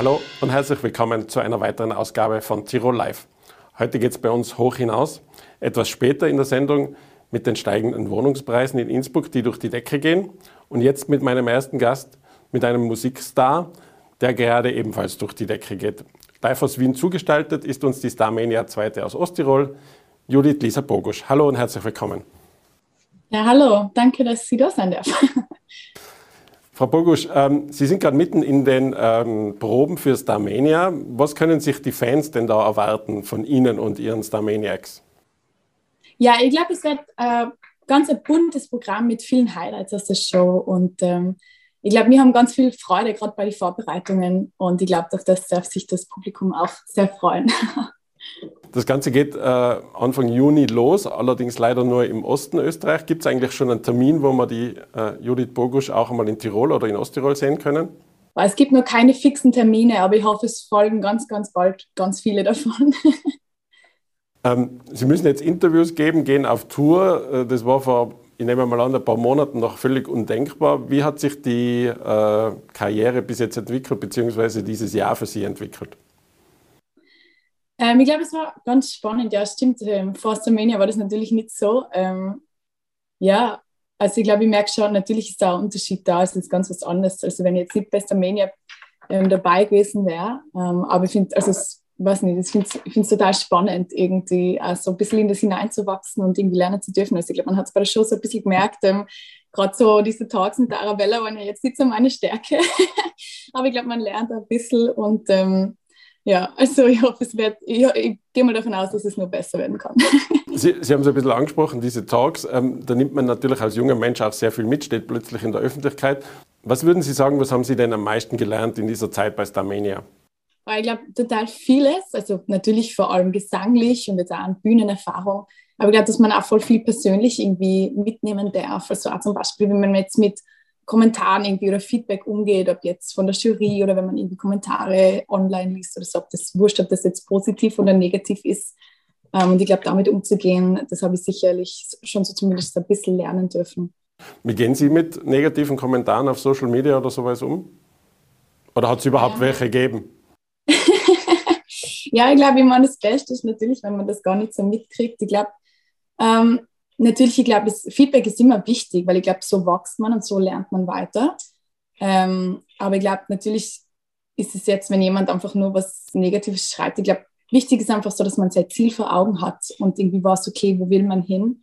Hallo und herzlich willkommen zu einer weiteren Ausgabe von Tirol Live. Heute geht es bei uns hoch hinaus. Etwas später in der Sendung mit den steigenden Wohnungspreisen in Innsbruck, die durch die Decke gehen. Und jetzt mit meinem ersten Gast, mit einem Musikstar, der gerade ebenfalls durch die Decke geht. Live aus Wien zugestaltet ist uns die Starmania zweite aus Osttirol, Judith Lisa Bogusch. Hallo und herzlich willkommen. Ja, hallo, danke, dass Sie da sein dürfen. Frau Bogusch, ähm, Sie sind gerade mitten in den ähm, Proben für Starmania. Was können sich die Fans denn da erwarten von Ihnen und Ihren Starmaniacs? Ja, ich glaube, es wird äh, ganz ein buntes Programm mit vielen Highlights aus der Show und ähm, ich glaube, wir haben ganz viel Freude gerade bei den Vorbereitungen und ich glaube, auf das darf sich das Publikum auch sehr freuen. Das Ganze geht äh, Anfang Juni los, allerdings leider nur im Osten Österreich. Gibt es eigentlich schon einen Termin, wo wir die äh, Judith Bogusch auch einmal in Tirol oder in Osttirol sehen können? Es gibt noch keine fixen Termine, aber ich hoffe, es folgen ganz, ganz bald ganz viele davon. ähm, Sie müssen jetzt Interviews geben, gehen auf Tour. Äh, das war vor, ich nehme mal an, ein paar Monaten noch völlig undenkbar. Wie hat sich die äh, Karriere bis jetzt entwickelt, beziehungsweise dieses Jahr für Sie entwickelt? Ähm, ich glaube, es war ganz spannend. Ja, stimmt. Ähm, vor Starmania war das natürlich nicht so. Ähm, ja, also ich glaube, ich merke schon, natürlich ist da ein Unterschied da. Es ist ganz was anderes. Also wenn ich jetzt nicht bei Starmania ähm, dabei gewesen wäre. Ähm, aber ich finde, also es, weiß nicht, ich finde es total spannend, irgendwie auch so ein bisschen in das hineinzuwachsen und irgendwie lernen zu dürfen. Also ich glaube, man hat es bei der Show so ein bisschen gemerkt, ähm, gerade so diese Talks mit der Arabella waren ja jetzt nicht so meine Stärke. aber ich glaube, man lernt ein bisschen und ähm, ja, also ich hoffe, es wird, ich, ich, gehe mal davon aus, dass es nur besser werden kann. Sie, Sie haben es ein bisschen angesprochen, diese Talks. Ähm, da nimmt man natürlich als junger Mensch auch sehr viel mit, steht plötzlich in der Öffentlichkeit. Was würden Sie sagen, was haben Sie denn am meisten gelernt in dieser Zeit bei Starmania? Ich glaube, total vieles. Also natürlich vor allem gesanglich und jetzt auch an Bühnenerfahrung. Aber ich glaube, dass man auch voll viel persönlich irgendwie mitnehmen darf. Also auch zum Beispiel, wenn man jetzt mit Kommentaren irgendwie oder Feedback umgeht, ob jetzt von der Jury oder wenn man irgendwie Kommentare online liest oder so, ob das wurscht, ob das jetzt positiv oder negativ ist. Ähm, und ich glaube, damit umzugehen, das habe ich sicherlich schon so zumindest ein bisschen lernen dürfen. Wie gehen Sie mit negativen Kommentaren auf Social Media oder sowas um? Oder hat es überhaupt ja. welche gegeben? ja, ich glaube, ich meine, das Beste ist natürlich, wenn man das gar nicht so mitkriegt. Ich glaube, ähm, natürlich, ich glaube, Feedback ist immer wichtig, weil ich glaube, so wächst man und so lernt man weiter. Ähm, aber ich glaube, natürlich ist es jetzt, wenn jemand einfach nur was Negatives schreibt, ich glaube, wichtig ist einfach so, dass man sein Ziel vor Augen hat und irgendwie weiß, okay, wo will man hin?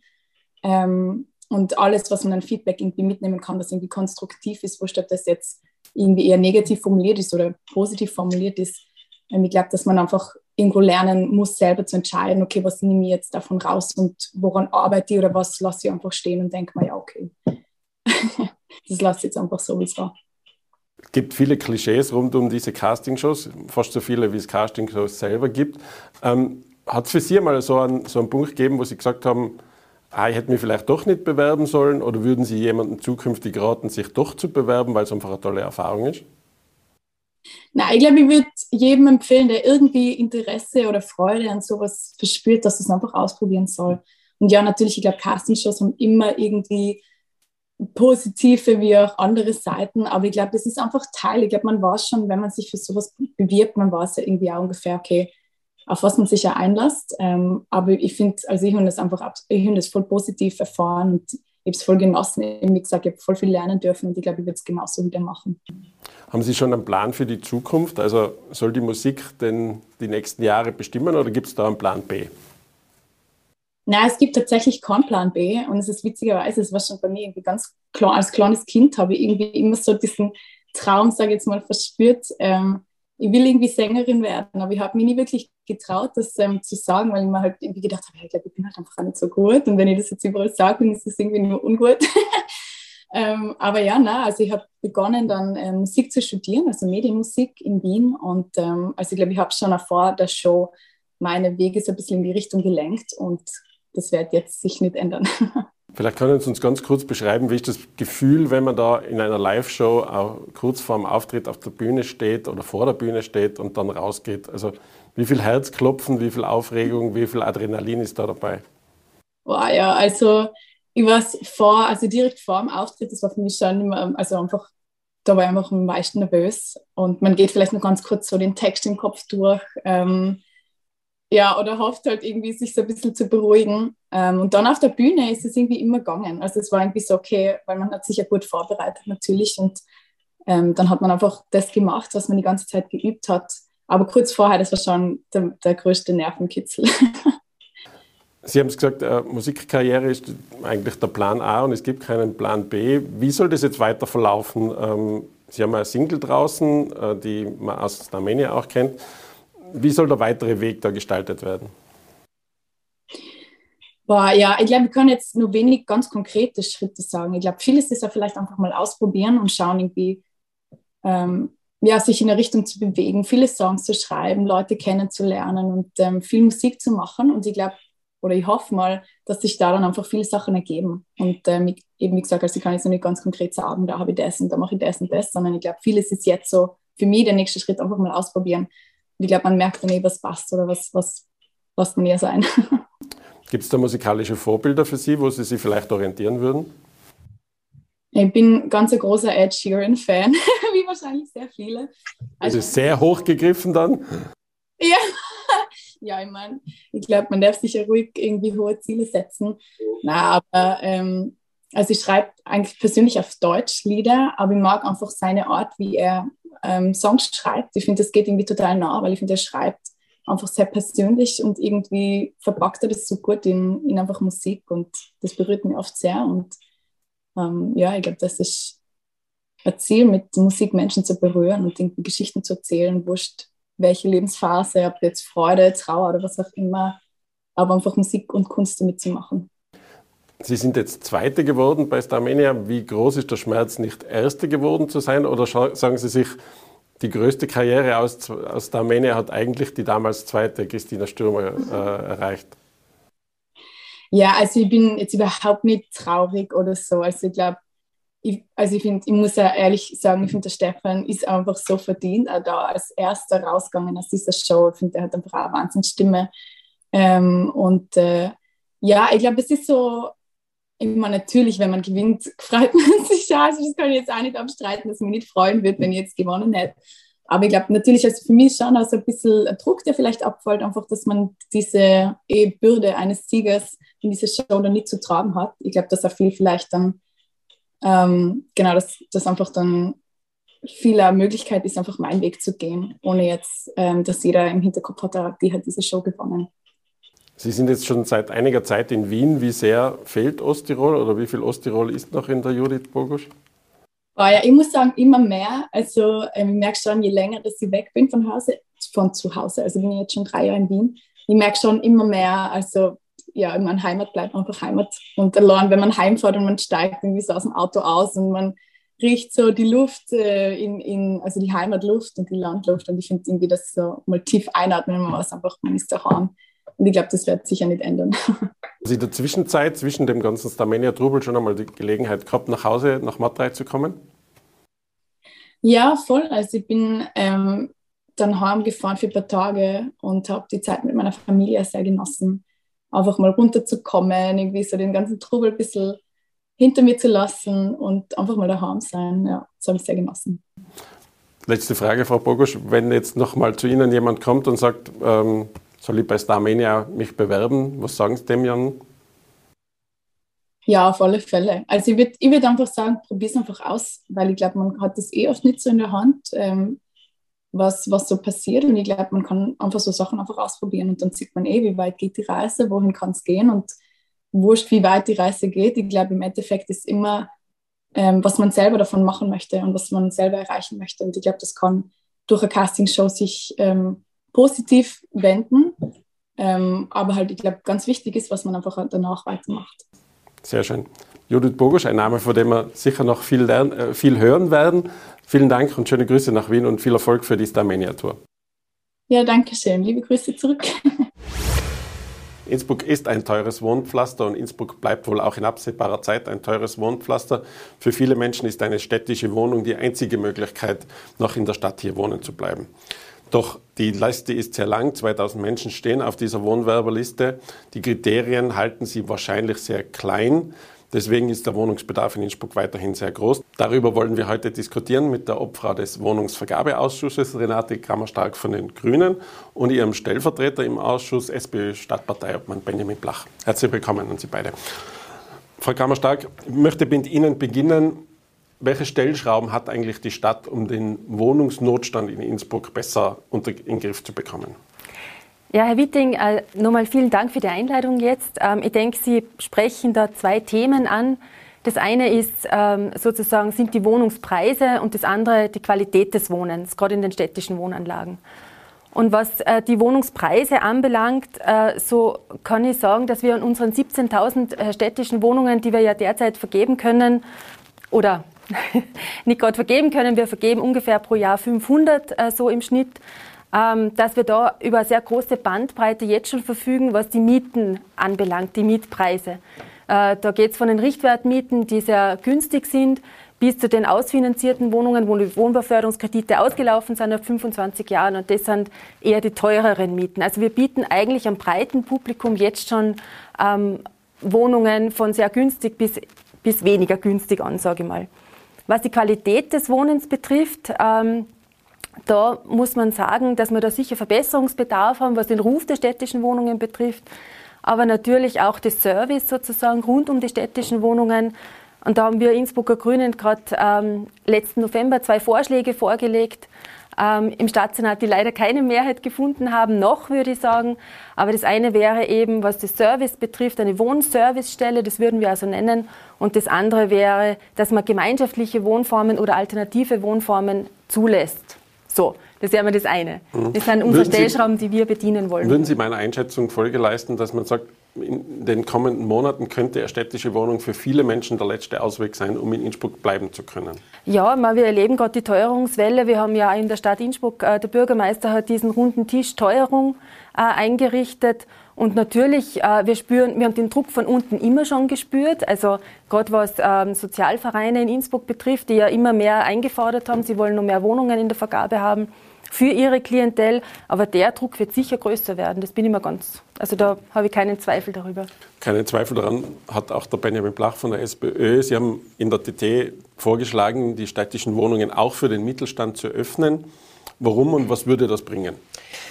Ähm, und alles, was man an Feedback irgendwie mitnehmen kann, das irgendwie konstruktiv ist, wo statt das jetzt irgendwie eher negativ formuliert ist oder positiv formuliert ist. Ähm, ich glaube, dass man einfach irgendwo lernen muss, selber zu entscheiden, okay, was nehme ich jetzt davon raus und woran arbeite ich oder was lasse ich einfach stehen und denke mir, ja, okay, das lasse ich jetzt einfach so, wie es war. Es gibt viele Klischees rund um diese Castingshows, fast so viele, wie es Castingshows selber gibt. Ähm, Hat es für Sie mal so einen, so einen Punkt gegeben, wo Sie gesagt haben, ah, ich hätte mich vielleicht doch nicht bewerben sollen oder würden Sie jemandem zukünftig raten, sich doch zu bewerben, weil es einfach eine tolle Erfahrung ist? Nein, ich glaube, ich würde jedem empfehlen, der irgendwie Interesse oder Freude an sowas verspürt, dass es einfach ausprobieren soll. Und ja, natürlich, ich glaube, Castingshows haben immer irgendwie positive wie auch andere Seiten, aber ich glaube, das ist einfach Teil. Ich glaube, man weiß schon, wenn man sich für sowas bewirbt, man weiß ja irgendwie auch ungefähr, okay, auf was man sich ja einlässt. Ähm, aber ich finde, also ich habe das einfach, ich habe das voll positiv erfahren und habe es voll genossen. Wie gesagt, ich habe voll viel lernen dürfen und ich glaube, ich würde es genauso wieder machen. Haben Sie schon einen Plan für die Zukunft? Also soll die Musik denn die nächsten Jahre bestimmen oder gibt es da einen Plan B? Nein, es gibt tatsächlich keinen Plan B und es ist witzigerweise, es war schon bei mir irgendwie ganz klar, als kleines Kind habe ich irgendwie immer so diesen Traum, sage ich jetzt mal, verspürt, ähm, ich will irgendwie Sängerin werden, aber ich habe mich nie wirklich getraut, das ähm, zu sagen, weil ich mir halt irgendwie gedacht habe, ich glaube, ich bin halt einfach nicht so gut und wenn ich das jetzt überall sage, dann ist es irgendwie nur ungut. ähm, aber ja, na, also ich habe begonnen dann ähm, Musik zu studieren, also Medienmusik in Wien und ähm, also ich glaube, ich habe schon vor der Show meine Wege so ein bisschen in die Richtung gelenkt und das wird jetzt sich nicht ändern. Vielleicht können Sie uns ganz kurz beschreiben, wie ist das Gefühl, wenn man da in einer Live-Show auch kurz vor dem Auftritt auf der Bühne steht oder vor der Bühne steht und dann rausgeht? Also wie viel Herzklopfen, wie viel Aufregung, wie viel Adrenalin ist da dabei? Wow, ja, also ich war vor, also direkt vor dem Auftritt, das war für mich schon immer, also einfach da war ich einfach am meisten nervös. Und man geht vielleicht noch ganz kurz so den Text im Kopf durch. Ähm, ja, oder hofft halt irgendwie, sich so ein bisschen zu beruhigen. Ähm, und dann auf der Bühne ist es irgendwie immer gegangen. Also es war irgendwie so, okay, weil man hat sich ja gut vorbereitet natürlich. Und ähm, dann hat man einfach das gemacht, was man die ganze Zeit geübt hat. Aber kurz vorher, das war schon der, der größte Nervenkitzel. Sie haben es gesagt, äh, Musikkarriere ist eigentlich der Plan A und es gibt keinen Plan B. Wie soll das jetzt weiter verlaufen? Ähm, Sie haben eine Single draußen, äh, die man aus Armenien auch kennt. Wie soll der weitere Weg da gestaltet werden? Boah, ja, ich glaube, wir können jetzt nur wenig ganz konkrete Schritte sagen. Ich glaube, vieles ist ja vielleicht einfach mal ausprobieren und schauen, irgendwie, ähm, ja, sich in eine Richtung zu bewegen, viele Songs zu schreiben, Leute kennenzulernen und ähm, viel Musik zu machen. Und ich glaube, oder ich hoffe mal, dass sich da dann einfach viele Sachen ergeben. Und ähm, eben wie gesagt, also ich kann jetzt noch nicht ganz konkret sagen, da habe ich das und da mache ich das und das, sondern ich glaube, vieles ist jetzt so für mich der nächste Schritt, einfach mal ausprobieren. Und ich glaube, man merkt dann eh, was passt oder was, was, was man eher sein. Gibt es da musikalische Vorbilder für Sie, wo Sie sich vielleicht orientieren würden? Ich bin ganz ein großer Ed Sheeran-Fan, wie wahrscheinlich sehr viele. Also, also sehr hochgegriffen dann? Ja, ja, ich meine, ich glaube, man darf sich ja ruhig irgendwie hohe Ziele setzen. Na, aber ähm, also ich schreibe eigentlich persönlich auf Deutsch Lieder, aber ich mag einfach seine Art, wie er ähm, Songs schreibt. Ich finde, das geht irgendwie total nah, weil ich finde, er schreibt einfach sehr persönlich und irgendwie verpackt er das so gut in, in einfach Musik und das berührt mich oft sehr. Und ähm, ja, ich glaube, das ist Ziel, mit Musik Menschen zu berühren und irgendwie Geschichten zu erzählen, wurscht welche Lebensphase, ob jetzt Freude, Trauer oder was auch immer, aber einfach Musik und Kunst damit zu machen. Sie sind jetzt Zweite geworden bei Starmania. Wie groß ist der Schmerz, nicht Erste geworden zu sein? Oder sagen Sie sich, die größte Karriere aus, aus Starmania hat eigentlich die damals Zweite, Christina Stürmer, äh, erreicht? Ja, also ich bin jetzt überhaupt nicht traurig oder so. Also ich glaube, ich, also ich finde, ich muss ja ehrlich sagen, ich finde, der Stefan ist einfach so verdient, auch da als erster rausgegangen aus dieser Show. Ich finde, er hat einfach eine Wahnsinnsstimme. Ähm, und äh, ja, ich glaube, es ist so, immer natürlich, wenn man gewinnt, freut man sich ja. Also das kann ich jetzt auch nicht abstreiten, dass mich nicht freuen würde, wenn ich jetzt gewonnen hätte. Aber ich glaube natürlich, also für mich schon also ein bisschen Druck, der vielleicht abfällt, einfach, dass man diese eh, Bürde eines Siegers in dieser Show dann nicht zu tragen hat. Ich glaube, dass er viel vielleicht dann ähm, genau, dass das einfach dann viele Möglichkeit ist, einfach meinen Weg zu gehen, ohne jetzt, ähm, dass jeder im Hinterkopf hat, die hat diese Show gewonnen. Sie sind jetzt schon seit einiger Zeit in Wien. Wie sehr fehlt Osttirol oder wie viel Osttirol ist noch in der Judith Bogusch? Oh ja, ich muss sagen, immer mehr. Also ähm, ich merke schon, je länger dass ich weg bin von Hause, von zu Hause, also bin ich jetzt schon drei Jahre in Wien, ich merke schon immer mehr, also ja, meine Heimat bleibt einfach Heimat. Und allein, wenn man heimfährt und man steigt irgendwie so aus dem Auto aus und man riecht so die Luft, äh, in, in, also die Heimatluft und die Landluft. Und ich finde irgendwie das so mal tief einatmen, man was einfach, man ist daheim. Und ich glaube, das wird sicher nicht ändern. Sie in der Zwischenzeit, zwischen dem ganzen Starmania-Trubel schon einmal die Gelegenheit gehabt, nach Hause, nach Matrei zu kommen? Ja, voll. Also ich bin ähm, dann heimgefahren für ein paar Tage und habe die Zeit mit meiner Familie sehr genossen einfach mal runterzukommen, irgendwie so den ganzen Trubel ein bisschen hinter mir zu lassen und einfach mal daheim sein. Ja, das habe ich sehr genossen. Letzte Frage, Frau Bogusch. Wenn jetzt nochmal zu Ihnen jemand kommt und sagt, ähm, soll ich bei Starmania mich bewerben, was sagen Sie dem, Jan? Ja, auf alle Fälle. Also ich würde ich würd einfach sagen, probier es einfach aus, weil ich glaube, man hat das eh oft nicht so in der Hand. Ähm, was, was so passiert. Und ich glaube, man kann einfach so Sachen einfach ausprobieren und dann sieht man eh, wie weit geht die Reise, wohin kann es gehen und wurscht, wie weit die Reise geht. Ich glaube, im Endeffekt ist immer, ähm, was man selber davon machen möchte und was man selber erreichen möchte. Und ich glaube, das kann durch eine Castingshow sich ähm, positiv wenden. Ähm, aber halt, ich glaube, ganz wichtig ist, was man einfach danach weitermacht. Sehr schön. Judith Bogusch, ein Name, von dem wir sicher noch viel, lernen, äh, viel hören werden. Vielen Dank und schöne Grüße nach Wien und viel Erfolg für die Starmania Tour. Ja, danke schön. Liebe Grüße zurück. Innsbruck ist ein teures Wohnpflaster und Innsbruck bleibt wohl auch in absehbarer Zeit ein teures Wohnpflaster. Für viele Menschen ist eine städtische Wohnung die einzige Möglichkeit, noch in der Stadt hier wohnen zu bleiben. Doch die Liste ist sehr lang. 2000 Menschen stehen auf dieser Wohnwerberliste. Die Kriterien halten sie wahrscheinlich sehr klein. Deswegen ist der Wohnungsbedarf in Innsbruck weiterhin sehr groß. Darüber wollen wir heute diskutieren mit der Obfrau des Wohnungsvergabeausschusses, Renate Kammerstark von den Grünen, und ihrem Stellvertreter im Ausschuss, SPÖ Stadtparteiobmann Benjamin Blach. Herzlich willkommen an Sie beide. Frau Kammerstark, ich möchte mit Ihnen beginnen. Welche Stellschrauben hat eigentlich die Stadt, um den Wohnungsnotstand in Innsbruck besser in den Griff zu bekommen? Ja, Herr Witting, äh, nochmal vielen Dank für die Einladung jetzt. Ähm, ich denke, Sie sprechen da zwei Themen an. Das eine ist ähm, sozusagen sind die Wohnungspreise und das andere die Qualität des Wohnens, gerade in den städtischen Wohnanlagen. Und was äh, die Wohnungspreise anbelangt, äh, so kann ich sagen, dass wir in unseren 17.000 äh, städtischen Wohnungen, die wir ja derzeit vergeben können, oder nicht gerade vergeben können, wir vergeben ungefähr pro Jahr 500 äh, so im Schnitt, dass wir da über sehr große Bandbreite jetzt schon verfügen, was die Mieten anbelangt, die Mietpreise. Äh, da geht es von den Richtwertmieten, die sehr günstig sind, bis zu den ausfinanzierten Wohnungen, wo die Wohnbeförderungskredite ausgelaufen sind nach 25 Jahren. Und das sind eher die teureren Mieten. Also wir bieten eigentlich einem breiten Publikum jetzt schon ähm, Wohnungen von sehr günstig bis, bis weniger günstig an, sage ich mal. Was die Qualität des Wohnens betrifft, ähm, da muss man sagen, dass wir da sicher Verbesserungsbedarf haben, was den Ruf der städtischen Wohnungen betrifft, aber natürlich auch das Service sozusagen rund um die städtischen Wohnungen. Und da haben wir Innsbrucker Grünen gerade ähm, letzten November zwei Vorschläge vorgelegt ähm, im Stadtsenat, die leider keine Mehrheit gefunden haben, noch würde ich sagen. Aber das eine wäre eben, was das Service betrifft, eine Wohnservicestelle, das würden wir also nennen. Und das andere wäre, dass man gemeinschaftliche Wohnformen oder alternative Wohnformen zulässt. So, das wäre mal das eine. Mhm. Das sind unsere Stellschrauben, die wir bedienen wollen. Würden Sie meiner Einschätzung Folge leisten, dass man sagt, in den kommenden Monaten könnte eine städtische Wohnung für viele Menschen der letzte Ausweg sein, um in Innsbruck bleiben zu können? Ja, wir erleben gerade die Teuerungswelle. Wir haben ja in der Stadt Innsbruck, äh, der Bürgermeister hat diesen runden Tisch Teuerung äh, eingerichtet. Und natürlich, äh, wir spüren, wir haben den Druck von unten immer schon gespürt. Also gerade was ähm, Sozialvereine in Innsbruck betrifft, die ja immer mehr eingefordert haben, sie wollen noch mehr Wohnungen in der Vergabe haben für ihre Klientel. Aber der Druck wird sicher größer werden. Das bin ich mir ganz. Also da habe ich keinen Zweifel darüber. Keinen Zweifel daran hat auch der Benjamin Blach von der SPÖ. Sie haben in der TT vorgeschlagen, die städtischen Wohnungen auch für den Mittelstand zu öffnen. Warum und was würde das bringen?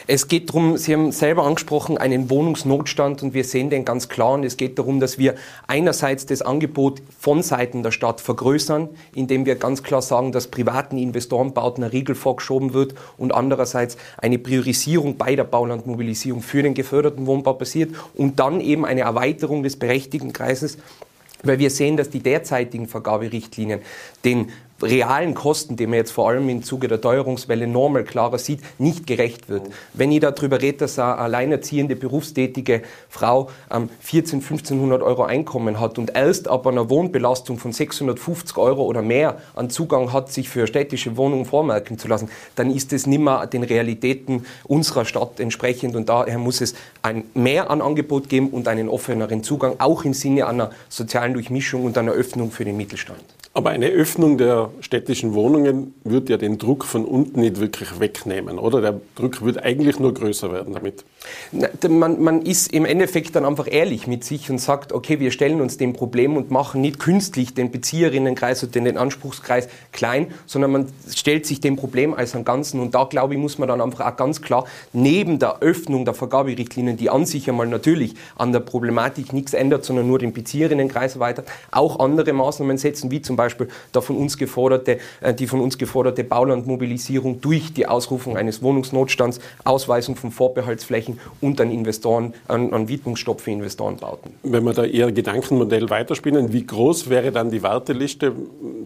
Es geht darum, Sie haben selber angesprochen, einen Wohnungsnotstand und wir sehen den ganz klar. Und es geht darum, dass wir einerseits das Angebot von Seiten der Stadt vergrößern, indem wir ganz klar sagen, dass privaten Investorenbauten ein Riegel vorgeschoben wird und andererseits eine Priorisierung bei der Baulandmobilisierung für den geförderten Wohnbau passiert und dann eben eine Erweiterung des berechtigten Kreises weil wir sehen, dass die derzeitigen Vergaberichtlinien den realen Kosten, die man jetzt vor allem im Zuge der Teuerungswelle normal klarer sieht, nicht gerecht wird. Wenn ich darüber rede, dass eine alleinerziehende berufstätige Frau ähm, 14, 1500 Euro Einkommen hat und erst ab einer Wohnbelastung von 650 Euro oder mehr an Zugang hat, sich für städtische Wohnungen vormerken zu lassen, dann ist es nicht mehr den Realitäten unserer Stadt entsprechend und daher muss es ein mehr an Angebot geben und einen offeneren Zugang, auch im Sinne einer sozialen Durchmischung und einer Öffnung für den Mittelstand. Aber eine Öffnung der städtischen Wohnungen wird ja den Druck von unten nicht wirklich wegnehmen, oder? Der Druck wird eigentlich nur größer werden damit. Man, man, ist im Endeffekt dann einfach ehrlich mit sich und sagt, okay, wir stellen uns dem Problem und machen nicht künstlich den Bezieherinnenkreis oder den Anspruchskreis klein, sondern man stellt sich dem Problem als ein Ganzen. Und da, glaube ich, muss man dann einfach auch ganz klar neben der Öffnung der Vergaberichtlinien, die an sich einmal natürlich an der Problematik nichts ändert, sondern nur den Bezieherinnenkreis erweitert, auch andere Maßnahmen setzen, wie zum Beispiel von äh, die von uns geforderte Baulandmobilisierung durch die Ausrufung eines Wohnungsnotstands, Ausweisung von Vorbehaltsflächen und an Investoren, an, an Widmungsstopp für Investorenbauten. Wenn wir da Ihr Gedankenmodell weiterspielen, wie groß wäre dann die Warteliste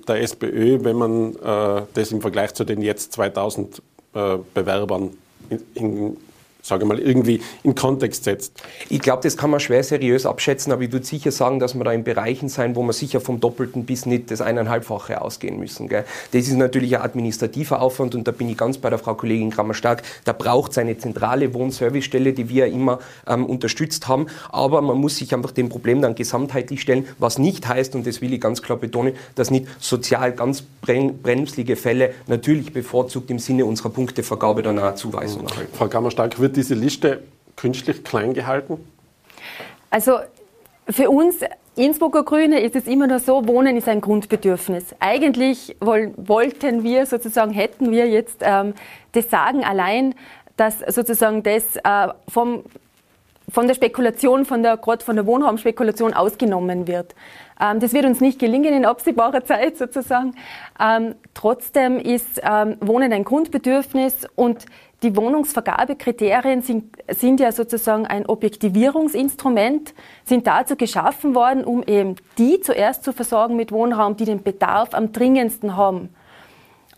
der SPÖ, wenn man äh, das im Vergleich zu den jetzt 2000 äh, Bewerbern in, in sage mal, irgendwie in Kontext setzt? Ich glaube, das kann man schwer seriös abschätzen, aber ich würde sicher sagen, dass wir da in Bereichen sein, wo wir sicher vom Doppelten bis nicht das eineinhalbfache ausgehen müssen. Gell? Das ist natürlich ein administrativer Aufwand und da bin ich ganz bei der Frau Kollegin Grammer-Stark. Da braucht es eine zentrale Wohnservicestelle, die wir immer ähm, unterstützt haben, aber man muss sich einfach dem Problem dann gesamtheitlich stellen, was nicht heißt, und das will ich ganz klar betonen, dass nicht sozial ganz brenzlige Fälle natürlich bevorzugt im Sinne unserer Punktevergabe dann eine Zuweisung erhalten. Frau Kammerstark, wird diese Liste künstlich klein gehalten? Also für uns Innsbrucker Grüne ist es immer nur so, Wohnen ist ein Grundbedürfnis. Eigentlich woll, wollten wir sozusagen, hätten wir jetzt ähm, das Sagen allein, dass sozusagen das äh, vom, von der Spekulation, von der, gerade von der Wohnraumspekulation ausgenommen wird. Ähm, das wird uns nicht gelingen in absehbarer Zeit sozusagen. Ähm, trotzdem ist ähm, Wohnen ein Grundbedürfnis und die Wohnungsvergabekriterien sind, sind ja sozusagen ein Objektivierungsinstrument, sind dazu geschaffen worden, um eben die zuerst zu versorgen mit Wohnraum, die den Bedarf am dringendsten haben.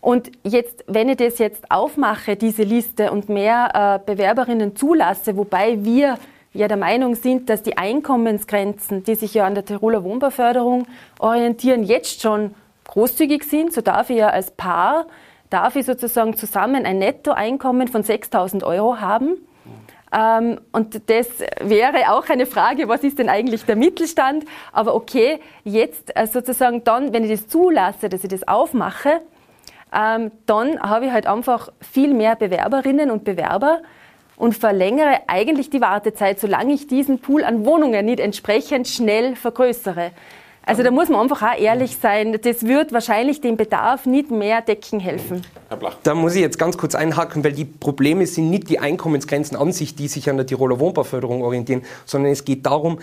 Und jetzt, wenn ich das jetzt aufmache, diese Liste, und mehr äh, Bewerberinnen zulasse, wobei wir ja der Meinung sind, dass die Einkommensgrenzen, die sich ja an der Tiroler Wohnbauförderung orientieren, jetzt schon großzügig sind, so darf ich ja als Paar darf ich sozusagen zusammen ein Nettoeinkommen von 6.000 Euro haben. Ähm, und das wäre auch eine Frage, was ist denn eigentlich der Mittelstand? Aber okay, jetzt äh, sozusagen dann, wenn ich das zulasse, dass ich das aufmache, ähm, dann habe ich halt einfach viel mehr Bewerberinnen und Bewerber und verlängere eigentlich die Wartezeit, solange ich diesen Pool an Wohnungen nicht entsprechend schnell vergrößere. Also da muss man einfach auch ehrlich sein, das wird wahrscheinlich den Bedarf nicht mehr decken helfen. Herr Blach. Da muss ich jetzt ganz kurz einhaken, weil die Probleme sind nicht die Einkommensgrenzen an sich, die sich an der Tiroler Wohnbauförderung orientieren, sondern es geht darum,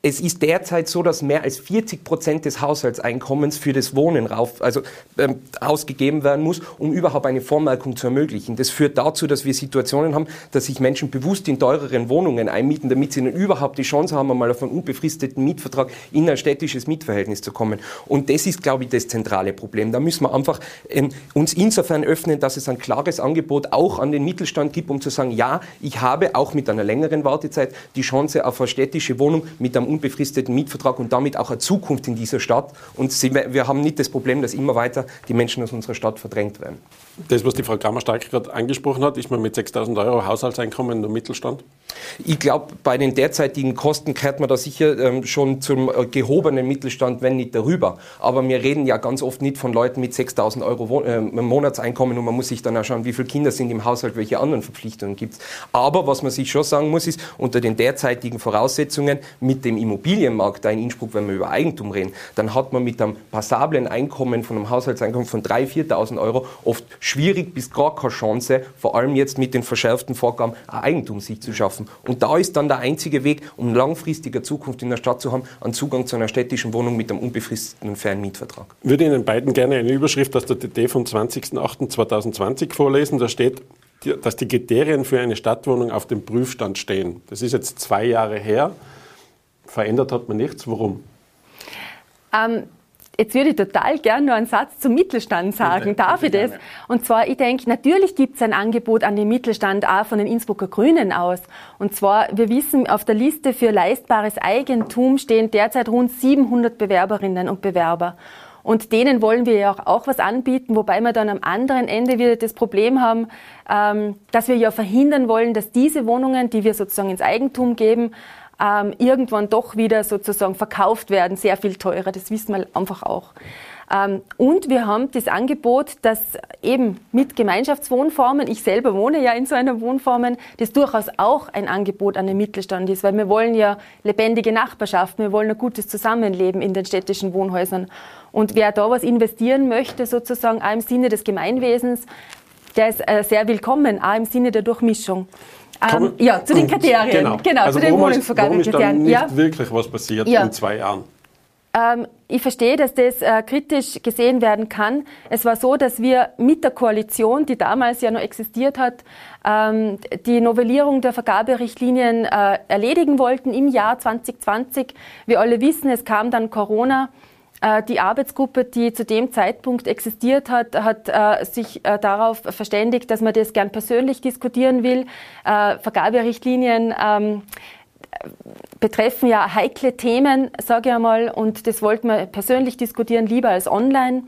es ist derzeit so, dass mehr als 40 Prozent des Haushaltseinkommens für das Wohnen rauf, also, ähm, ausgegeben werden muss, um überhaupt eine Vormerkung zu ermöglichen. Das führt dazu, dass wir Situationen haben, dass sich Menschen bewusst in teureren Wohnungen einmieten, damit sie dann überhaupt die Chance haben, einmal auf einen unbefristeten Mietvertrag in ein städtisches Mietverhältnis zu kommen. Und das ist, glaube ich, das zentrale Problem. Da müssen wir einfach ähm, uns insofern öffnen, dass es ein klares Angebot auch an den Mittelstand gibt, um zu sagen, ja, ich habe auch mit einer längeren Wartezeit die Chance auf eine städtische Wohnung mit einem unbefristeten Mietvertrag und damit auch eine Zukunft in dieser Stadt. Und sie, wir haben nicht das Problem, dass immer weiter die Menschen aus unserer Stadt verdrängt werden. Das, was die Frau Kammerstark gerade angesprochen hat, ist man mit 6.000 Euro Haushaltseinkommen im Mittelstand? Ich glaube, bei den derzeitigen Kosten kehrt man da sicher ähm, schon zum äh, gehobenen Mittelstand, wenn nicht darüber. Aber wir reden ja ganz oft nicht von Leuten mit 6.000 Euro äh, Monatseinkommen und man muss sich dann auch schauen, wie viele Kinder sind im Haushalt, welche anderen Verpflichtungen gibt es. Aber was man sich schon sagen muss, ist, unter den derzeitigen Voraussetzungen mit dem Immobilienmarkt da in Innsbruck, wenn wir über Eigentum reden, dann hat man mit einem passablen Einkommen von einem Haushaltseinkommen von 3.000, 4.000 Euro oft schwierig bis gar keine Chance, vor allem jetzt mit den verschärften Vorgaben, ein Eigentum sich zu schaffen. Und da ist dann der einzige Weg, um langfristige Zukunft in der Stadt zu haben, einen Zugang zu einer städtischen Wohnung mit einem unbefristeten fairen Mietvertrag. Ich würde Ihnen beiden gerne eine Überschrift aus der DT vom 20.08.2020 vorlesen. Da steht, dass die Kriterien für eine Stadtwohnung auf dem Prüfstand stehen. Das ist jetzt zwei Jahre her. Verändert hat man nichts. Warum? Ähm, jetzt würde ich total gerne noch einen Satz zum Mittelstand sagen. Bitte, Darf bitte ich das? Gerne. Und zwar, ich denke, natürlich gibt es ein Angebot an den Mittelstand auch von den Innsbrucker Grünen aus. Und zwar, wir wissen, auf der Liste für leistbares Eigentum stehen derzeit rund 700 Bewerberinnen und Bewerber. Und denen wollen wir ja auch, auch was anbieten, wobei wir dann am anderen Ende wieder das Problem haben, ähm, dass wir ja verhindern wollen, dass diese Wohnungen, die wir sozusagen ins Eigentum geben, ähm, irgendwann doch wieder sozusagen verkauft werden, sehr viel teurer. Das wissen wir einfach auch. Ähm, und wir haben das Angebot, dass eben mit Gemeinschaftswohnformen, ich selber wohne ja in so einer Wohnformen, das durchaus auch ein Angebot an den Mittelstand ist, weil wir wollen ja lebendige Nachbarschaften, wir wollen ein gutes Zusammenleben in den städtischen Wohnhäusern. Und wer da was investieren möchte, sozusagen auch im Sinne des Gemeinwesens, der ist äh, sehr willkommen, auch im Sinne der Durchmischung. Ähm, ja, zu den Kriterien. Genau, genau also zu den Wohnungsvergabekriterien. Warum ist nicht ja. wirklich was passiert ja. in zwei Jahren? Ähm, ich verstehe, dass das äh, kritisch gesehen werden kann. Es war so, dass wir mit der Koalition, die damals ja noch existiert hat, ähm, die Novellierung der Vergaberichtlinien äh, erledigen wollten im Jahr 2020. Wir alle wissen, es kam dann Corona. Äh, die Arbeitsgruppe, die zu dem Zeitpunkt existiert hat, hat äh, sich äh, darauf verständigt, dass man das gern persönlich diskutieren will. Vergaberichtlinien ähm, betreffen ja heikle Themen, sage ich einmal, und das wollten wir persönlich diskutieren, lieber als online.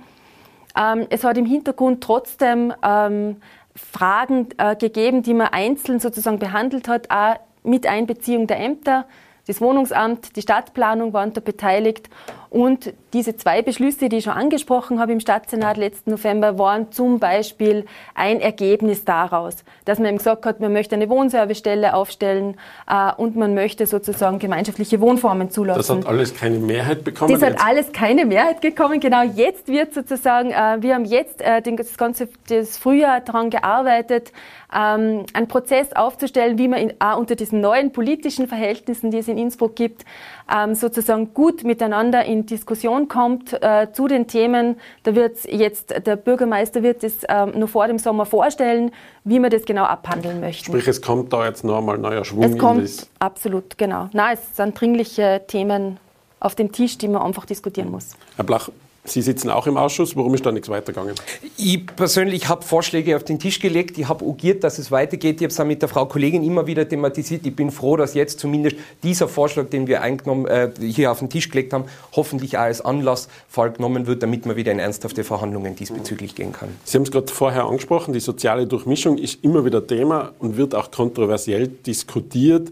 Ähm, es hat im Hintergrund trotzdem ähm, Fragen gegeben, die man einzeln sozusagen behandelt hat, auch mit Einbeziehung der Ämter. Das Wohnungsamt, die Stadtplanung waren da beteiligt Und diese zwei Beschlüsse, die ich schon angesprochen habe im Stadtsenat letzten November, waren zum Beispiel ein Ergebnis daraus, dass man eben gesagt hat, man möchte eine Wohnservicestelle aufstellen äh, und man möchte sozusagen gemeinschaftliche Wohnformen zulassen. Das hat alles keine Mehrheit bekommen? Das hat alles keine Mehrheit bekommen. Genau jetzt wird sozusagen, äh, wir haben jetzt äh, das ganze das Frühjahr daran gearbeitet, ähm, einen Prozess aufzustellen, wie man in, auch unter diesen neuen politischen Verhältnissen, die es in Innsbruck gibt, ähm, sozusagen gut miteinander in Diskussion kommt äh, zu den Themen. Da wird jetzt, der Bürgermeister wird es ähm, noch vor dem Sommer vorstellen, wie wir das genau abhandeln möchten. Sprich, es kommt da jetzt noch einmal neuer Schwung es kommt, in das. Absolut, genau. Na, es sind dringliche Themen auf dem Tisch, die man einfach diskutieren muss. Herr Blach, Sie sitzen auch im Ausschuss. Warum ist da nichts weitergegangen? Ich persönlich habe Vorschläge auf den Tisch gelegt. Ich habe agiert, dass es weitergeht. Ich habe es auch mit der Frau Kollegin immer wieder thematisiert. Ich bin froh, dass jetzt zumindest dieser Vorschlag, den wir eingenommen, äh, hier auf den Tisch gelegt haben, hoffentlich auch als Anlass genommen wird, damit man wieder in ernsthafte Verhandlungen diesbezüglich gehen kann. Sie haben es gerade vorher angesprochen. Die soziale Durchmischung ist immer wieder Thema und wird auch kontroversiell diskutiert.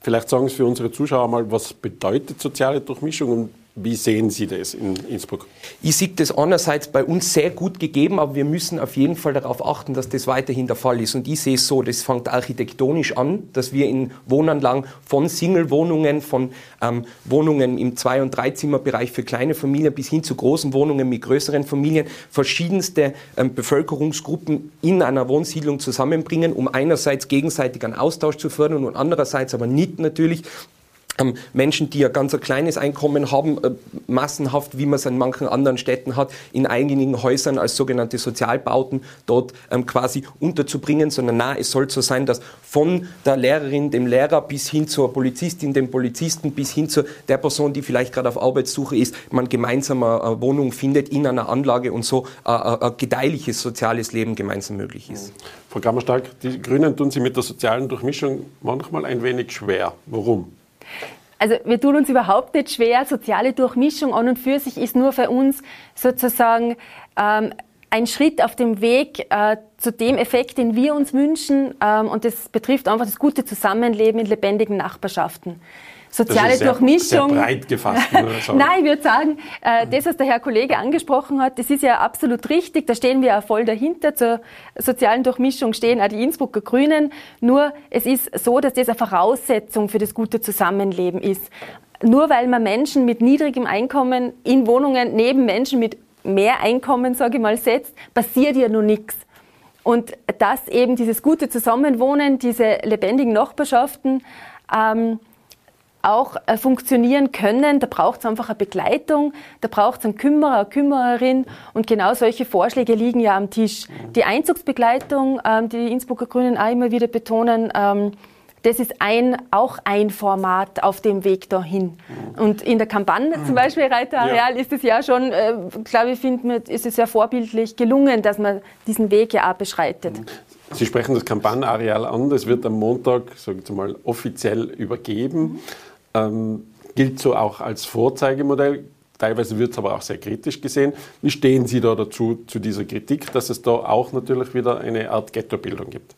Vielleicht sagen Sie für unsere Zuschauer mal, was bedeutet soziale Durchmischung und wie sehen Sie das in Innsbruck? Ich sehe das einerseits bei uns sehr gut gegeben, aber wir müssen auf jeden Fall darauf achten, dass das weiterhin der Fall ist. Und ich sehe es so, das fängt architektonisch an, dass wir in Wohnanlagen von Single-Wohnungen, von ähm, Wohnungen im Zwei- und Dreizimmerbereich für kleine Familien bis hin zu großen Wohnungen mit größeren Familien verschiedenste ähm, Bevölkerungsgruppen in einer Wohnsiedlung zusammenbringen, um einerseits gegenseitig einen Austausch zu fördern und andererseits aber nicht natürlich Menschen, die ein ganz ein kleines Einkommen haben, äh, massenhaft, wie man es in manchen anderen Städten hat, in einigen Häusern als sogenannte Sozialbauten dort ähm, quasi unterzubringen, sondern na, es soll so sein, dass von der Lehrerin, dem Lehrer bis hin zur Polizistin, dem Polizisten bis hin zu der Person, die vielleicht gerade auf Arbeitssuche ist, man gemeinsam eine Wohnung findet in einer Anlage und so äh, äh, ein gedeihliches soziales Leben gemeinsam möglich ist. Frau Kammerstark, die Grünen tun sich mit der sozialen Durchmischung manchmal ein wenig schwer. Warum? Also wir tun uns überhaupt nicht schwer. Soziale Durchmischung an und für sich ist nur für uns sozusagen ähm, ein Schritt auf dem Weg äh, zu dem Effekt, den wir uns wünschen. Ähm, und das betrifft einfach das gute Zusammenleben in lebendigen Nachbarschaften soziale ist Durchmischung. Sehr breit gefasst. Nein, ich würde sagen, äh, das, was der Herr Kollege angesprochen hat, das ist ja absolut richtig. Da stehen wir auch voll dahinter. Zur sozialen Durchmischung stehen auch die Innsbrucker Grünen. Nur es ist so, dass das eine Voraussetzung für das gute Zusammenleben ist. Nur weil man Menschen mit niedrigem Einkommen in Wohnungen neben Menschen mit mehr Einkommen, sage ich mal, setzt, passiert ja nur nichts. Und dass eben dieses gute Zusammenwohnen, diese lebendigen Nachbarschaften, ähm, auch äh, funktionieren können. Da braucht es einfach eine Begleitung, da braucht es einen Kümmerer, eine Kümmererin und genau solche Vorschläge liegen ja am Tisch. Die Einzugsbegleitung, ähm, die die Innsbrucker Grünen auch immer wieder betonen, ähm, das ist ein, auch ein Format auf dem Weg dahin. Und in der Kampagne, zum Beispiel Reiterareal, ja. ist es ja schon, äh, glaube ich, finde ist es ja vorbildlich gelungen, dass man diesen Weg ja auch beschreitet. Sie sprechen das Kampagnenareal an, das wird am Montag, sagen Sie mal, offiziell übergeben. Ähm, gilt so auch als Vorzeigemodell. Teilweise wird es aber auch sehr kritisch gesehen. Wie stehen Sie da dazu, zu dieser Kritik, dass es da auch natürlich wieder eine Art Ghettobildung gibt?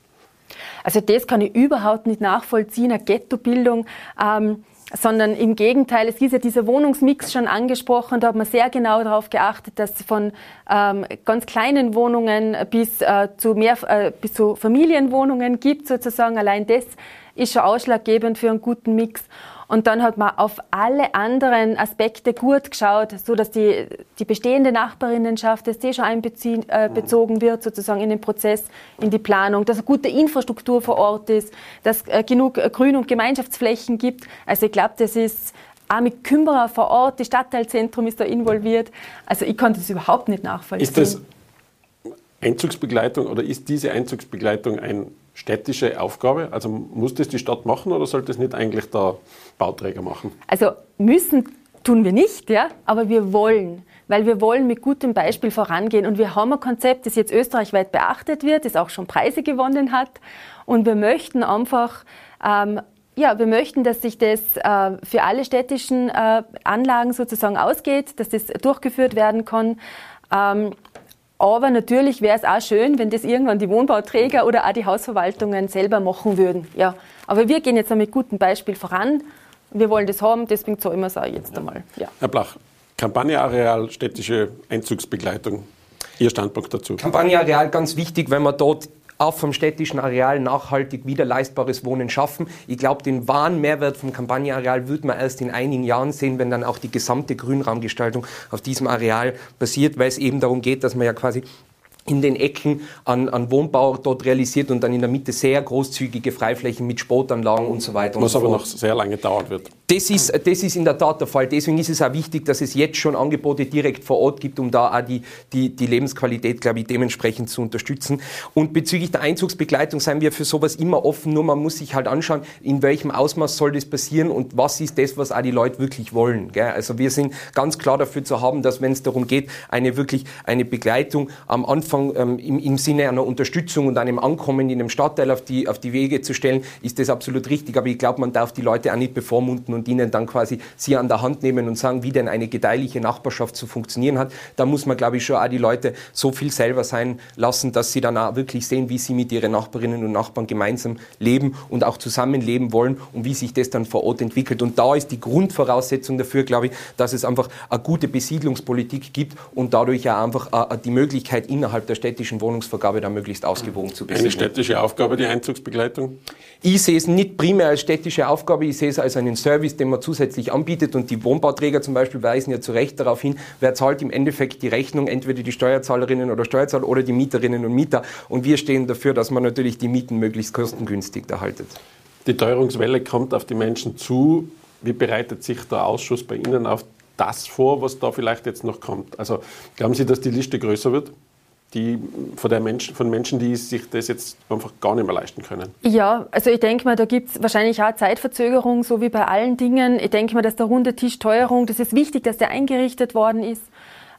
Also das kann ich überhaupt nicht nachvollziehen, eine Ghettobildung. Ähm, sondern im Gegenteil, es ist ja dieser Wohnungsmix schon angesprochen, da hat man sehr genau darauf geachtet, dass von ähm, ganz kleinen Wohnungen bis, äh, zu mehr, äh, bis zu Familienwohnungen gibt sozusagen. Allein das ist schon ausschlaggebend für einen guten Mix. Und dann hat man auf alle anderen Aspekte gut geschaut, so dass die, die bestehende Nachbarinnenschaft, dass die schon einbezogen äh, wird, sozusagen in den Prozess, in die Planung, dass eine gute Infrastruktur vor Ort ist, dass äh, genug äh, Grün- und Gemeinschaftsflächen gibt. Also ich glaube, das ist auch mit Kümmerer vor Ort, das Stadtteilzentrum ist da involviert. Also ich konnte das überhaupt nicht nachvollziehen. Ist das Einzugsbegleitung oder ist diese Einzugsbegleitung ein städtische Aufgabe? Also muss das die Stadt machen oder sollte das nicht eigentlich der Bauträger machen? Also müssen tun wir nicht, ja, aber wir wollen, weil wir wollen mit gutem Beispiel vorangehen und wir haben ein Konzept, das jetzt österreichweit beachtet wird, das auch schon Preise gewonnen hat und wir möchten einfach ähm, ja, wir möchten, dass sich das äh, für alle städtischen äh, Anlagen sozusagen ausgeht, dass das durchgeführt werden kann. Ähm, aber natürlich wäre es auch schön, wenn das irgendwann die Wohnbauträger oder auch die Hausverwaltungen selber machen würden. Ja. Aber wir gehen jetzt mit gutem Beispiel voran. Wir wollen das haben, deswegen zahlen wir es auch jetzt einmal. Ja. Herr Blach, Kampagneareal, städtische Einzugsbegleitung. Ihr Standpunkt dazu? Kampagneareal ganz wichtig, wenn man dort auch vom städtischen Areal nachhaltig wieder leistbares Wohnen schaffen. Ich glaube, den wahren Mehrwert vom Kampagneareal wird man erst in einigen Jahren sehen, wenn dann auch die gesamte Grünraumgestaltung auf diesem Areal passiert, weil es eben darum geht, dass man ja quasi in den Ecken an, an Wohnbau dort realisiert und dann in der Mitte sehr großzügige Freiflächen mit Sportanlagen und so weiter. Was so aber noch sehr lange dauern wird. Das ist, das ist in der Tat der Fall. Deswegen ist es auch wichtig, dass es jetzt schon Angebote direkt vor Ort gibt, um da auch die, die, die Lebensqualität, glaube ich, dementsprechend zu unterstützen. Und bezüglich der Einzugsbegleitung seien wir für sowas immer offen, nur man muss sich halt anschauen, in welchem Ausmaß soll das passieren und was ist das, was auch die Leute wirklich wollen. Gell? Also wir sind ganz klar dafür zu haben, dass wenn es darum geht, eine wirklich eine Begleitung am Anfang ähm, im, im, Sinne einer Unterstützung und einem Ankommen in einem Stadtteil auf die, auf die Wege zu stellen, ist das absolut richtig. Aber ich glaube, man darf die Leute auch nicht bevormunden und ihnen dann quasi sie an der Hand nehmen und sagen, wie denn eine gedeihliche Nachbarschaft zu funktionieren hat. Da muss man, glaube ich, schon auch die Leute so viel selber sein lassen, dass sie dann auch wirklich sehen, wie sie mit ihren Nachbarinnen und Nachbarn gemeinsam leben und auch zusammenleben wollen und wie sich das dann vor Ort entwickelt. Und da ist die Grundvoraussetzung dafür, glaube ich, dass es einfach eine gute Besiedlungspolitik gibt und dadurch auch einfach äh, die Möglichkeit innerhalb der städtischen Wohnungsvergabe da möglichst ausgewogen zu besiedeln. Eine städtische Aufgabe, die Einzugsbegleitung? Ich sehe es nicht primär als städtische Aufgabe, ich sehe es als einen Service, den man zusätzlich anbietet und die Wohnbauträger zum Beispiel weisen ja zu Recht darauf hin, wer zahlt im Endeffekt die Rechnung, entweder die Steuerzahlerinnen oder Steuerzahler oder die Mieterinnen und Mieter und wir stehen dafür, dass man natürlich die Mieten möglichst kostengünstig erhaltet. Die Teuerungswelle kommt auf die Menschen zu. Wie bereitet sich der Ausschuss bei Ihnen auf das vor, was da vielleicht jetzt noch kommt? Also glauben Sie, dass die Liste größer wird? Die, von, der Mensch, von Menschen, die sich das jetzt einfach gar nicht mehr leisten können. Ja, also ich denke mal, da gibt es wahrscheinlich auch Zeitverzögerung, so wie bei allen Dingen. Ich denke mal, dass der runde Tisch Teuerung, das ist wichtig, dass der eingerichtet worden ist.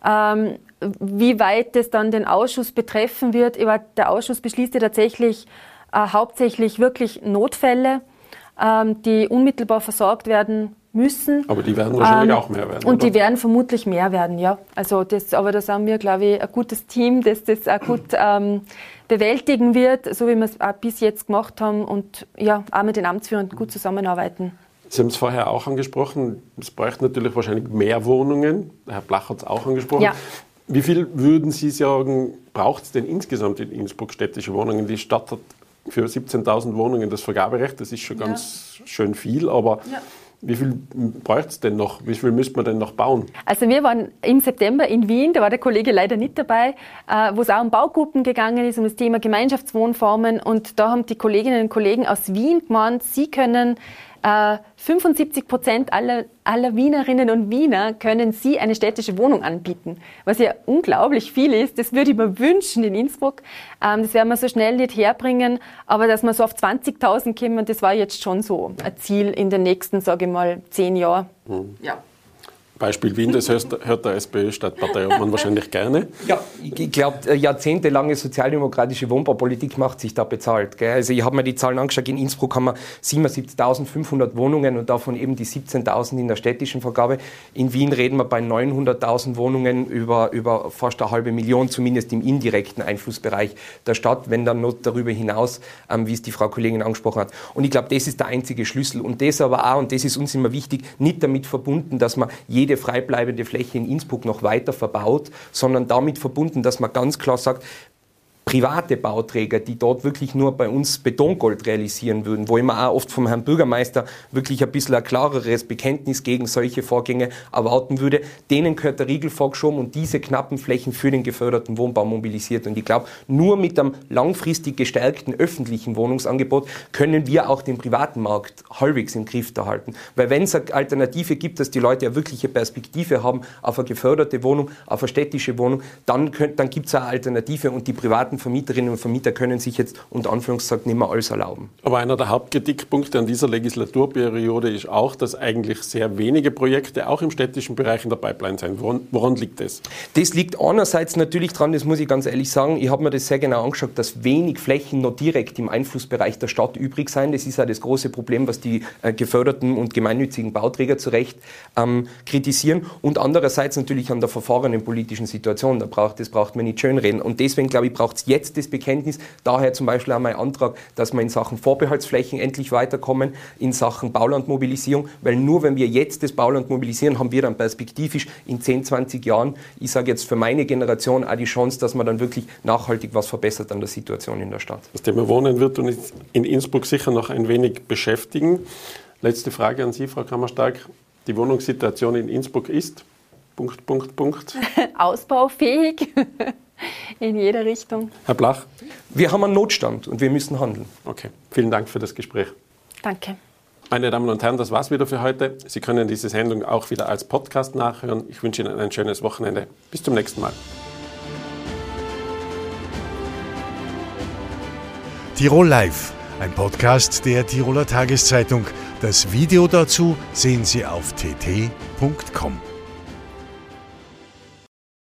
Ähm, wie weit das dann den Ausschuss betreffen wird, der Ausschuss beschließt ja tatsächlich äh, hauptsächlich wirklich Notfälle, ähm, die unmittelbar versorgt werden müssen. Aber die werden wahrscheinlich ähm, auch mehr werden. Und oder? die werden vermutlich mehr werden, ja. Also das, aber da haben wir, glaube ich, ein gutes Team, das das auch gut ähm, bewältigen wird, so wie wir es auch bis jetzt gemacht haben und ja, auch mit den Amtsführern gut zusammenarbeiten. Sie haben es vorher auch angesprochen, es bräuchte natürlich wahrscheinlich mehr Wohnungen. Herr Blach hat es auch angesprochen. Ja. Wie viel würden Sie sagen, braucht es denn insgesamt in Innsbruck städtische Wohnungen? Die Stadt hat für 17.000 Wohnungen das Vergaberecht, das ist schon ja. ganz schön viel, aber ja. Wie viel braucht es denn noch? Wie viel müsste man denn noch bauen? Also wir waren im September in Wien, da war der Kollege leider nicht dabei, äh, wo es auch um Baugruppen gegangen ist, um das Thema Gemeinschaftswohnformen. Und da haben die Kolleginnen und Kollegen aus Wien gemeint, sie können 75 äh, Prozent aller, aller Wienerinnen und Wiener können Sie eine städtische Wohnung anbieten, was ja unglaublich viel ist. Das würde ich mir wünschen in Innsbruck. Ähm, das werden wir so schnell nicht herbringen, aber dass wir so auf 20.000 kommen, das war jetzt schon so ein Ziel in den nächsten, sage ich mal, zehn Jahren. Mhm. Ja. Beispiel Wien, das hört der SPÖ-Stadtpartei man wahrscheinlich gerne. Ja, ich glaube, äh, jahrzehntelange sozialdemokratische Wohnbaupolitik macht sich da bezahlt. Gell? Also ich habe mir die Zahlen angeschaut, in Innsbruck haben wir 77.500 Wohnungen und davon eben die 17.000 in der städtischen Vergabe. In Wien reden wir bei 900.000 Wohnungen über, über fast eine halbe Million, zumindest im indirekten Einflussbereich der Stadt, wenn dann noch darüber hinaus, ähm, wie es die Frau Kollegin angesprochen hat. Und ich glaube, das ist der einzige Schlüssel. Und das aber auch, und das ist uns immer wichtig, nicht damit verbunden, dass man jede jede freibleibende Fläche in Innsbruck noch weiter verbaut, sondern damit verbunden, dass man ganz klar sagt, private Bauträger, die dort wirklich nur bei uns Betongold realisieren würden, wo immer auch oft vom Herrn Bürgermeister wirklich ein bisschen ein klareres Bekenntnis gegen solche Vorgänge erwarten würde, denen gehört der Riegel vorgeschoben und diese knappen Flächen für den geförderten Wohnbau mobilisiert. Und ich glaube, nur mit einem langfristig gestärkten öffentlichen Wohnungsangebot können wir auch den privaten Markt halbwegs im Griff erhalten. Weil wenn es eine Alternative gibt, dass die Leute eine wirkliche Perspektive haben auf eine geförderte Wohnung, auf eine städtische Wohnung, dann, dann gibt es eine Alternative und die privaten privaten Vermieterinnen und Vermieter können sich jetzt unter Anführungszeichen nicht mehr alles erlauben. Aber einer der Hauptkritikpunkte an dieser Legislaturperiode ist auch, dass eigentlich sehr wenige Projekte auch im städtischen Bereich in der Pipeline sind. Woran, woran liegt das? Das liegt einerseits natürlich daran, das muss ich ganz ehrlich sagen, ich habe mir das sehr genau angeschaut, dass wenig Flächen noch direkt im Einflussbereich der Stadt übrig sind. Das ist ja das große Problem, was die äh, geförderten und gemeinnützigen Bauträger zu Recht ähm, kritisieren. Und andererseits natürlich an der verfahrenen politischen Situation. Da braucht, das braucht man nicht schönreden. Und deswegen, glaube ich, braucht es jetzt das Bekenntnis. Daher zum Beispiel auch mein Antrag, dass wir in Sachen Vorbehaltsflächen endlich weiterkommen, in Sachen Baulandmobilisierung, weil nur wenn wir jetzt das Bauland mobilisieren, haben wir dann perspektivisch in 10, 20 Jahren, ich sage jetzt für meine Generation, auch die Chance, dass man dann wirklich nachhaltig was verbessert an der Situation in der Stadt. Das Thema Wohnen wird uns in Innsbruck sicher noch ein wenig beschäftigen. Letzte Frage an Sie, Frau Kammerstark. Die Wohnungssituation in Innsbruck ist Punkt, Punkt, Punkt. Ausbaufähig in jede Richtung. Herr Blach? Wir haben einen Notstand und wir müssen handeln. Okay, vielen Dank für das Gespräch. Danke. Meine Damen und Herren, das war's wieder für heute. Sie können diese Sendung auch wieder als Podcast nachhören. Ich wünsche Ihnen ein schönes Wochenende. Bis zum nächsten Mal. Tirol Live, ein Podcast der Tiroler Tageszeitung. Das Video dazu sehen Sie auf tt.com.